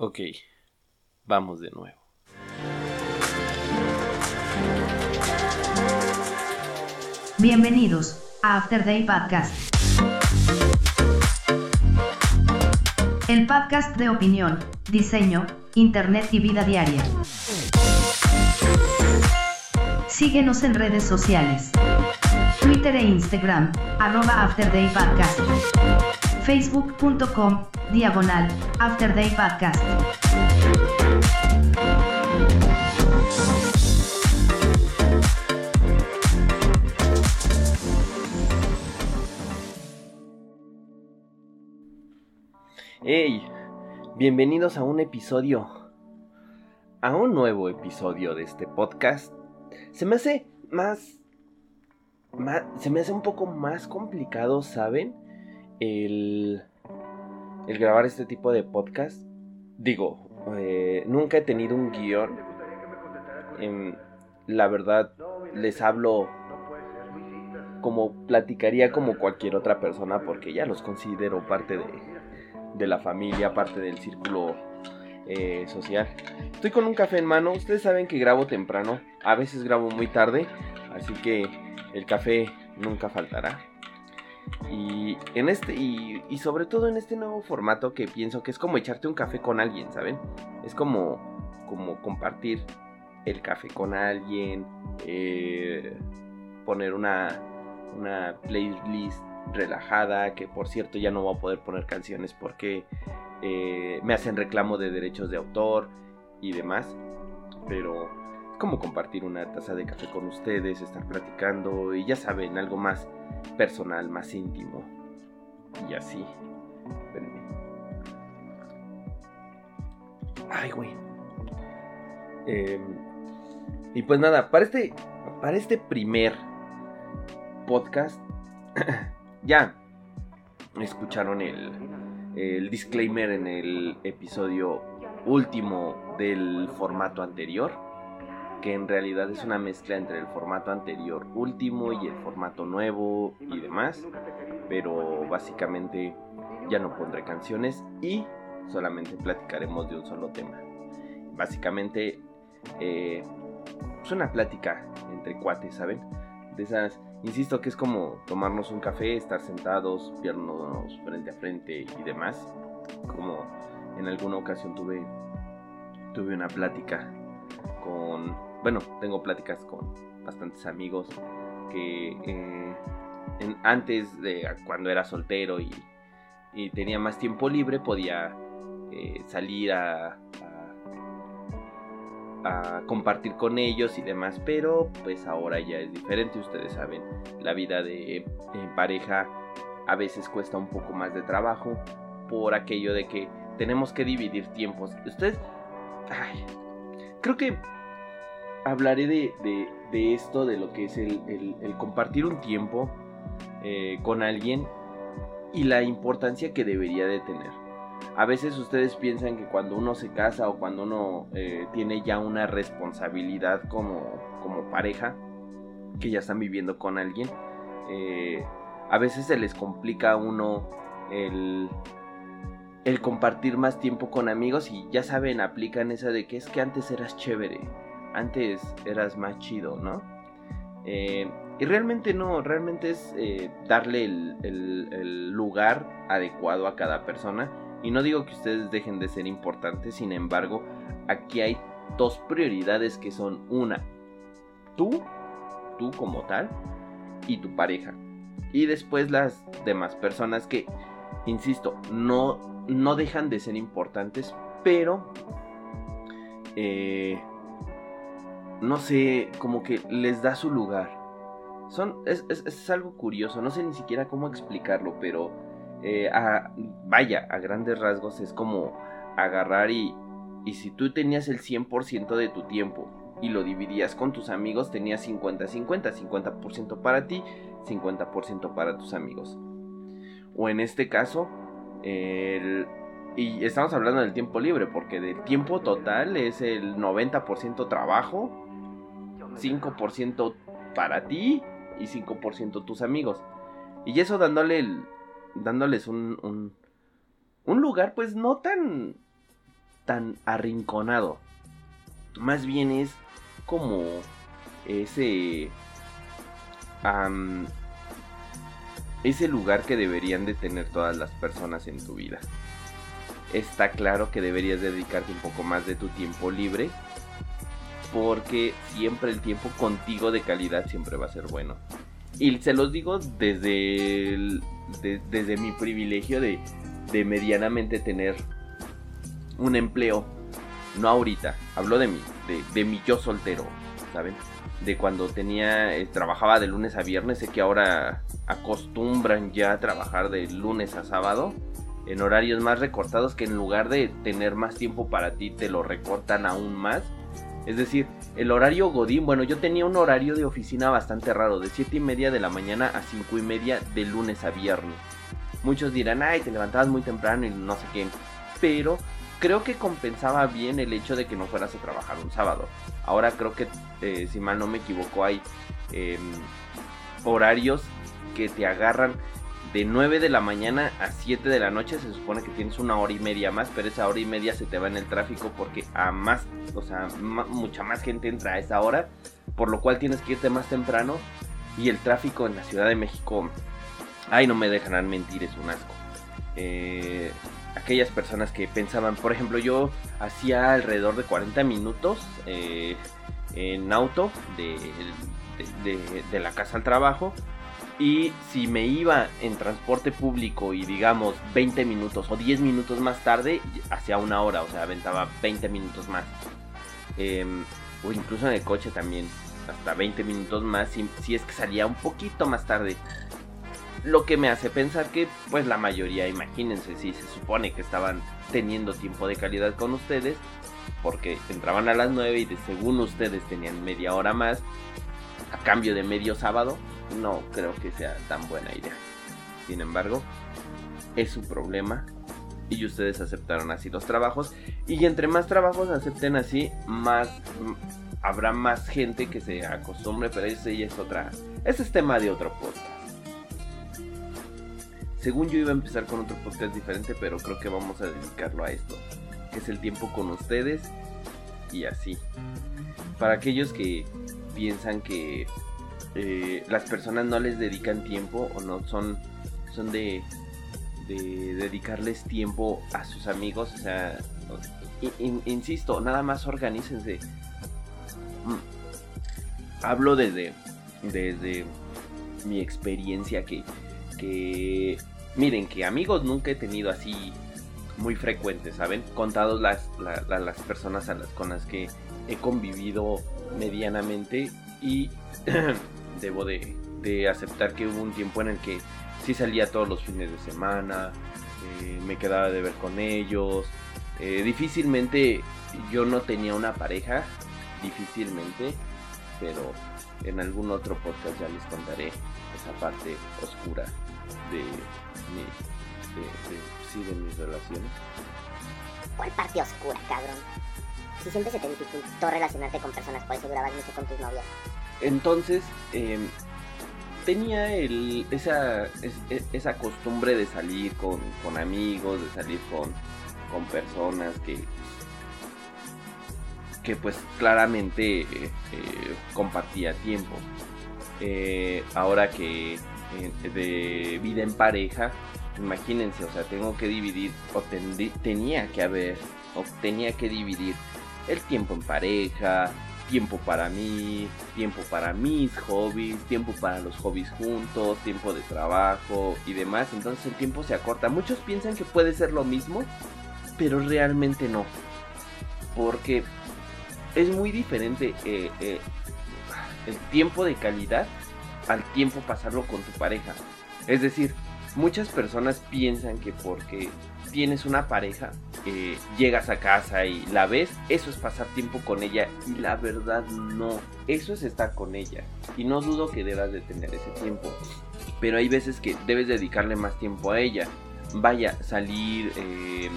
Ok, vamos de nuevo. Bienvenidos a After Day Podcast. El podcast de opinión, diseño, internet y vida diaria. Síguenos en redes sociales. Twitter e Instagram, arroba After Day Podcast. Facebook.com, diagonal, After Day Podcast. ¡Hey! Bienvenidos a un episodio, a un nuevo episodio de este podcast. Se me hace más, más se me hace un poco más complicado, ¿saben? El, grabar este tipo de podcast. Digo, eh, nunca he tenido un guion. Em, la verdad, les hablo como platicaría como cualquier otra persona porque ya los considero parte de, de la familia, parte del círculo eh, social. Estoy con un café en mano, ustedes saben que grabo temprano, a veces grabo muy tarde, así que el café nunca faltará. Y en este y, sobre todo en este nuevo formato que pienso que es como echarte un café con alguien, ¿saben? Es como como compartir el café con alguien, eh, poner una una playlist relajada, que por cierto ya no voy a poder poner canciones porque eh, me hacen reclamo de derechos de autor y demás. Pero es como compartir una taza de café con ustedes, estar platicando y ya saben, algo más personal, más íntimo. Y así. Espérenme. Ay, güey. Eh, y pues nada, para este, para este primer podcast ya escucharon el, el, disclaimer en el episodio último del formato anterior, que en realidad es una mezcla entre el formato anterior último y el formato nuevo y demás, pero básicamente ya no pondré canciones y solamente platicaremos de un solo tema. Básicamente eh, es una plática entre cuates, ¿saben? De esas Insisto que es como tomarnos un café, estar sentados, vernos frente a frente y demás. Como en alguna ocasión tuve, tuve una plática con, bueno, tengo pláticas con bastantes amigos que eh, antes de cuando era soltero y, tenía más tiempo libre podía eh, salir a, a compartir con ellos y demás, pero pues ahora ya es diferente, ustedes saben, la vida de pareja a veces cuesta un poco más de trabajo por aquello de que tenemos que dividir tiempos. Ustedes, ay, creo que hablaré de, de, esto, de lo que es el, compartir un tiempo eh, con alguien y la importancia que debería de tener. A veces ustedes piensan que cuando uno se casa o cuando uno eh, tiene ya una responsabilidad como, como pareja, que ya están viviendo con alguien, eh, a veces se les complica a uno el, el compartir más tiempo con amigos y ya saben, aplican esa de que es que antes eras chévere, antes eras más chido, ¿no? Eh, y realmente no, realmente es darle el, el lugar adecuado a cada persona y no digo que ustedes dejen de ser importantes, sin embargo, aquí hay dos prioridades que son una, tú, tú como tal, y tu pareja. Y después las demás personas que, insisto, no, no dejan de ser importantes, pero... Eh, no sé, como que les da su lugar. Son, es, es algo curioso, no sé ni siquiera cómo explicarlo, pero eh, vaya, a grandes rasgos es como agarrar y, y si tú tenías el 100% de tu tiempo y lo dividías con tus amigos, tenías 50-50, 50%, para ti, 50% para tus amigos. O en este caso, y estamos hablando del tiempo libre, porque del tiempo total es el 90% trabajo, 5% para ti y 5% tus amigos. Y eso dándole el, dándoles un, un, lugar pues no tan tan arrinconado. Más bien es como ese... ese lugar que deberían de tener todas las personas en tu vida. Está claro que deberías dedicarte un poco más de tu tiempo libre porque siempre el tiempo contigo de calidad siempre va a ser bueno. Y se los digo desde, desde mi privilegio de, medianamente tener un empleo. No ahorita, hablo de mí, de, de mi yo soltero, ¿saben? De cuando tenía, eh, trabajaba de lunes a viernes, sé que ahora acostumbran ya a trabajar de lunes a sábado en horarios más recortados que en lugar de tener más tiempo para ti te lo recortan aún más es decir, el horario Godín, bueno, yo tenía un horario de oficina bastante raro, de 7 y media de la mañana a 5 y media de lunes a viernes. Muchos dirán, ay, te levantabas muy temprano y no sé qué. Pero creo que compensaba bien el hecho de que no fueras a trabajar un sábado. Ahora creo que, eh, si mal no me equivoco, hay em, horarios que te agarran de 9 de la mañana a 7 de la noche se supone que tienes una hora y media más, pero esa hora y media se te va en el tráfico porque a más, o sea, mucha más gente entra a esa hora, por lo cual tienes que irte más temprano y el tráfico en la Ciudad de México, ay, no me dejarán mentir, es un asco. Eh, aquellas personas que pensaban, por ejemplo, yo hacía alrededor de 40 minutos eh, en auto de la casa al trabajo y si me iba en transporte público y digamos 20 minutos o 10 minutos más tarde, hacía una hora, o sea, aventaba 20 minutos más. Em, o incluso en el coche también, hasta 20 minutos más, si, si, es que salía un poquito más tarde. Lo que me hace pensar que, pues la mayoría, imagínense, si se supone que estaban teniendo tiempo de calidad con ustedes, porque entraban a las 9 y de según ustedes tenían media hora más, a cambio de medio sábado, no creo que sea tan buena idea. Sin embargo, es su problema y ustedes aceptaron así los trabajos y entre más trabajos acepten así, más habrá más gente que se acostumbre, pero ese ya es otra, ese es tema de otro podcast. Según yo iba a empezar con otro podcast diferente, pero creo que vamos a dedicarlo a esto, que es el tiempo con ustedes y así. Para aquellos que piensan que eh, las personas no les dedican tiempo o no son, son de, de dedicarles tiempo a sus amigos. O sea, insisto, nada más organícense. Mm. Hablo desde, desde mi experiencia que, que, miren, que amigos nunca he tenido así muy frecuentes, ¿saben? Contados las, las personas a las, con las que he convivido medianamente y debo de, aceptar que hubo un tiempo en el que sí salía todos los fines de semana, eh, me quedaba de ver con ellos. Eh, difícilmente yo no tenía una pareja, difícilmente, pero en algún otro podcast ya les contaré esa parte oscura de, mi, de, de mis relaciones. ¿Cuál parte oscura, cabrón? Si siempre se te dificultó relacionarte con personas, por eso mucho con tus novias. Entonces, em, tenía esa, e, esa costumbre de salir con, amigos, de salir con, con personas que, que pues claramente eh, compartía tiempo. Eh, ahora que eh, de vida en pareja, imagínense, o sea, tengo que dividir, o tenía que haber, o tenía que dividir el tiempo en pareja, tiempo para mí, tiempo para mis hobbies, tiempo para los hobbies juntos, tiempo de trabajo y demás. Entonces el tiempo se acorta. Muchos piensan que puede ser lo mismo, pero realmente no. Porque es muy diferente eh, eh, el tiempo de calidad al tiempo pasarlo con tu pareja. Es decir, muchas personas piensan que porque tienes una pareja, eh, llegas a casa y la ves, eso es pasar tiempo con ella y la verdad no, eso es estar con ella. Y no dudo que debas de tener ese tiempo, pero hay veces que debes dedicarle más tiempo a ella, vaya, salir eh,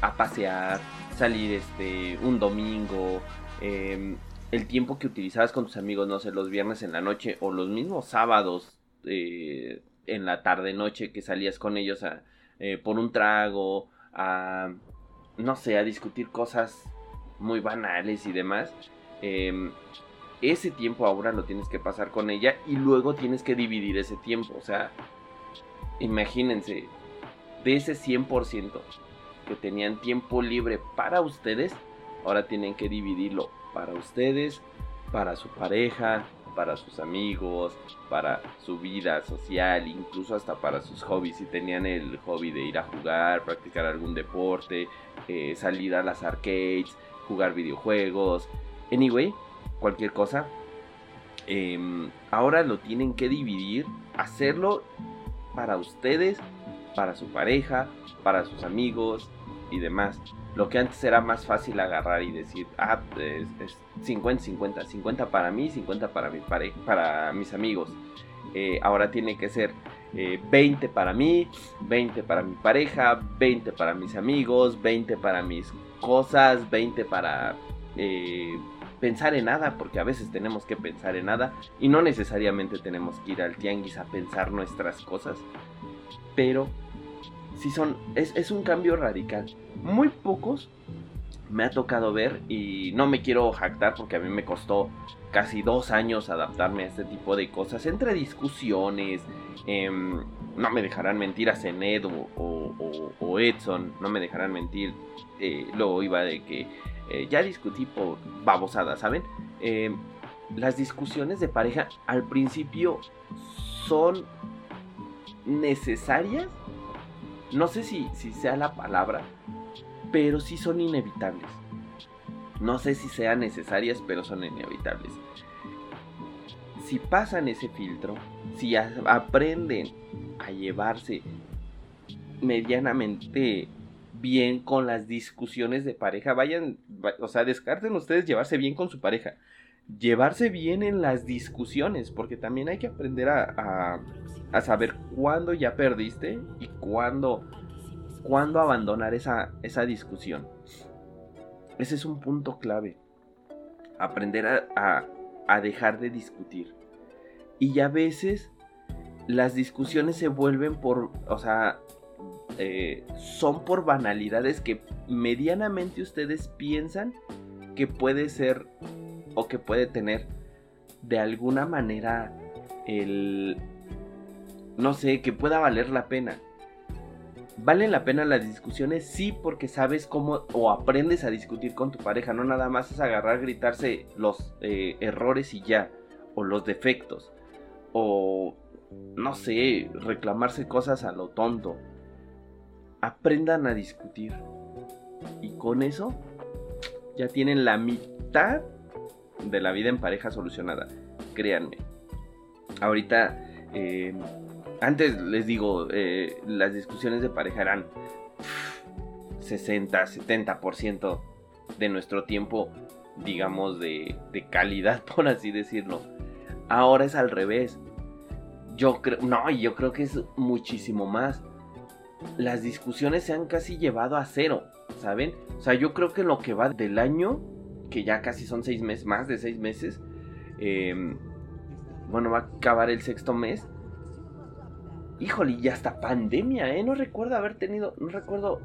a pasear, salir este un domingo, em, el tiempo que utilizabas con tus amigos, no sé, los viernes en la noche o los mismos sábados eh, en la tarde noche que salías con ellos a, eh, por un trago, a, no sé, a discutir cosas muy banales y demás, em, ese tiempo ahora lo tienes que pasar con ella y luego tienes que dividir ese tiempo. O sea, imagínense, de ese 100% que tenían tiempo libre para ustedes, ahora tienen que dividirlo para ustedes, para su pareja, para sus amigos, para su vida social, incluso hasta para sus hobbies. Si tenían el hobby de ir a jugar, practicar algún deporte, eh, salir a las arcades, jugar videojuegos, anyway, cualquier cosa. Em, ahora lo tienen que dividir, hacerlo para ustedes, para su pareja, para sus amigos y demás. Lo que antes era más fácil agarrar y decir, ah, es, 50-50, 50 para mí, 50 para mi pareja, para mis amigos. Eh, ahora tiene que ser 20 eh, para mí, 20 para mi pareja, 20 para mis amigos, 20 para mis cosas, 20 para eh, pensar en nada, porque a veces tenemos que pensar en nada y no necesariamente tenemos que ir al tianguis a pensar nuestras cosas, pero si son, es, es un cambio radical. Muy pocos me ha tocado ver y no me quiero jactar porque a mí me costó casi dos años adaptarme a este tipo de cosas entre discusiones. Em, no me dejarán mentir a Zened o, Edson, no me dejarán mentir. Eh, luego iba de que eh, ya discutí por babosada, ¿saben? Em, las discusiones de pareja al principio son necesarias. No sé si, sea la palabra, pero sí son inevitables. No sé si sean necesarias, pero son inevitables. Si pasan ese filtro, si aprenden a llevarse medianamente bien con las discusiones de pareja, vayan, o sea, descarten ustedes llevarse bien con su pareja, llevarse bien en las discusiones, porque también hay que aprender a, a, saber cuándo ya perdiste y cuándo cuándo abandonar esa, esa discusión. Ese es un punto clave. Aprender a, a, dejar de discutir. Y a veces las discusiones se vuelven por, o sea, eh, son por banalidades que medianamente ustedes piensan que puede ser o que puede tener de alguna manera el, no sé, que pueda valer la pena. ¿Valen la pena las discusiones? Sí, porque sabes cómo o aprendes a discutir con tu pareja. No nada más es agarrar, gritarse los eh, errores y ya. O los defectos. O, no sé, reclamarse cosas a lo tonto. Aprendan a discutir. Y con eso ya tienen la mitad de la vida en pareja solucionada. Créanme. Ahorita... Eh, antes les digo, eh, las discusiones de pareja eran 60, 70% de nuestro tiempo, digamos, de, de, calidad, por así decirlo. Ahora es al revés. Yo creo, no, yo creo que es muchísimo más. Las discusiones se han casi llevado a cero, ¿saben? O sea, yo creo que lo que va del año, que ya casi son seis meses, más de seis meses, em, bueno, va a acabar el sexto mes Híjole, y hasta pandemia, ¿eh? No recuerdo haber tenido, no recuerdo,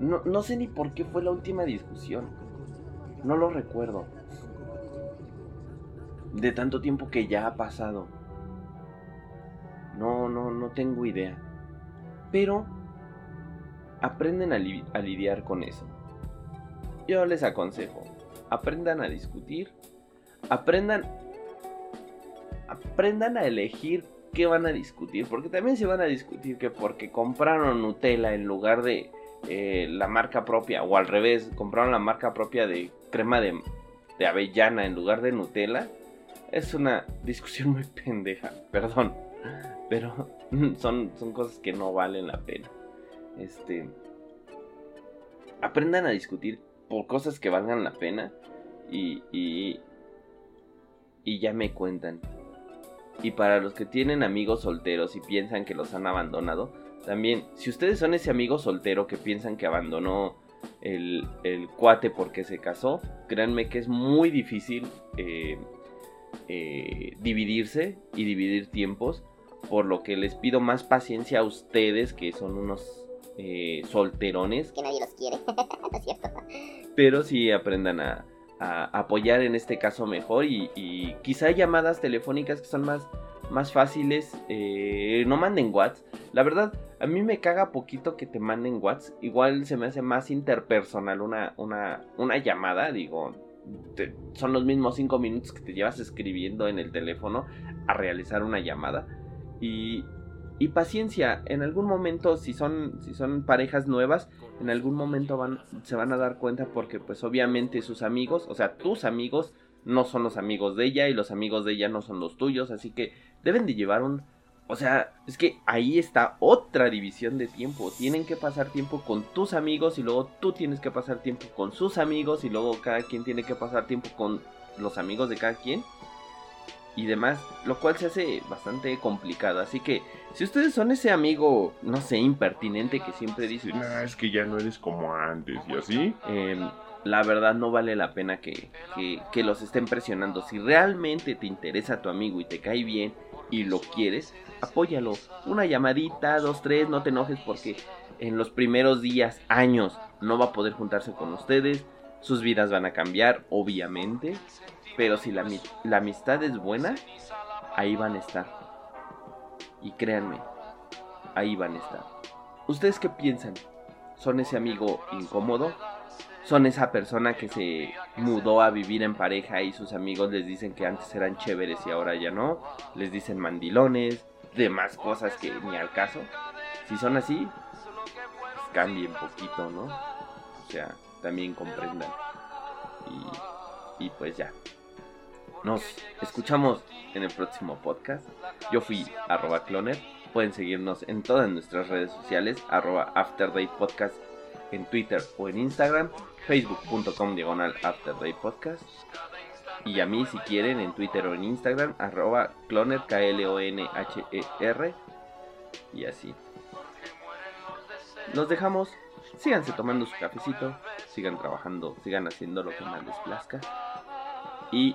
no, no sé ni por qué fue la última discusión. No lo recuerdo. De tanto tiempo que ya ha pasado. No, no, no tengo idea. Pero aprenden a, a lidiar con eso. Yo les aconsejo, aprendan a discutir, aprendan aprendan a elegir qué van a discutir. Porque también se van a discutir que porque compraron Nutella en lugar de eh, la marca propia. O al revés, compraron la marca propia de crema de, de avellana en lugar de Nutella. Es una discusión muy pendeja, perdón. Pero son, son cosas que no valen la pena. Este. Aprendan a discutir por cosas que valgan la pena. Y, y, y ya me cuentan. Y para los que tienen amigos solteros y piensan que los han abandonado, también, si ustedes son ese amigo soltero que piensan que abandonó el, cuate porque se casó, créanme que es muy difícil eh, eh, dividirse y dividir tiempos, por lo que les pido más paciencia a ustedes que son unos eh, solterones. Que nadie los quiere, ¿no es cierto? Pero sí aprendan a, a apoyar en este caso mejor y, y quizá llamadas telefónicas que son más, más fáciles. eh, no manden WhatsApp. La verdad, a mí me caga poquito que te manden WhatsApp. Igual se me hace más interpersonal una, una, una llamada. Digo, son los mismos cinco minutos que te llevas escribiendo en el teléfono a realizar una llamada. Y, y paciencia, en algún momento, si son, si son parejas nuevas, en algún momento van, se van a dar cuenta porque pues obviamente sus amigos, o sea, tus amigos no son los amigos de ella y los amigos de ella no son los tuyos, así que deben de llevar un... O sea, es que ahí está otra división de tiempo. Tienen que pasar tiempo con tus amigos y luego tú tienes que pasar tiempo con sus amigos y luego cada quien tiene que pasar tiempo con los amigos de cada quien y demás, lo cual se hace bastante complicado. Así que si ustedes son ese amigo, no sé, impertinente que siempre dice, es que ya no eres como antes y así. Em, la verdad no vale la pena que, que- que los estén presionando. Si realmente te interesa tu amigo y te cae bien y lo quieres, apóyalo. Una llamadita, dos, tres, no te enojes porque en los primeros días, años, no va a poder juntarse con ustedes. Sus vidas van a cambiar, obviamente. Pero si la, la amistad es buena, ahí van a estar. Y créanme, ahí van a estar. ¿Ustedes qué piensan? ¿Son ese amigo incómodo? ¿Son esa persona que se mudó a vivir en pareja y sus amigos les dicen que antes eran chéveres y ahora ya no? Les dicen mandilones, demás cosas que ni al caso. Si son así, pues cambien poquito, ¿no? O sea, también comprendan. Y, y pues ya. Nos escuchamos en el próximo podcast. Yo fui arroba cloner. Pueden seguirnos en todas nuestras redes sociales, arroba Afterday Podcast en Twitter o en Instagram, facebook.com diagonal Afterday Podcast. Y a mí si quieren en Twitter o en Instagram, arroba cloner, K-L-O-N-H-E-R. Y así. Los dejamos. Síganse tomando su cafecito. Sigan trabajando. Sigan haciendo lo que más les plazca. Y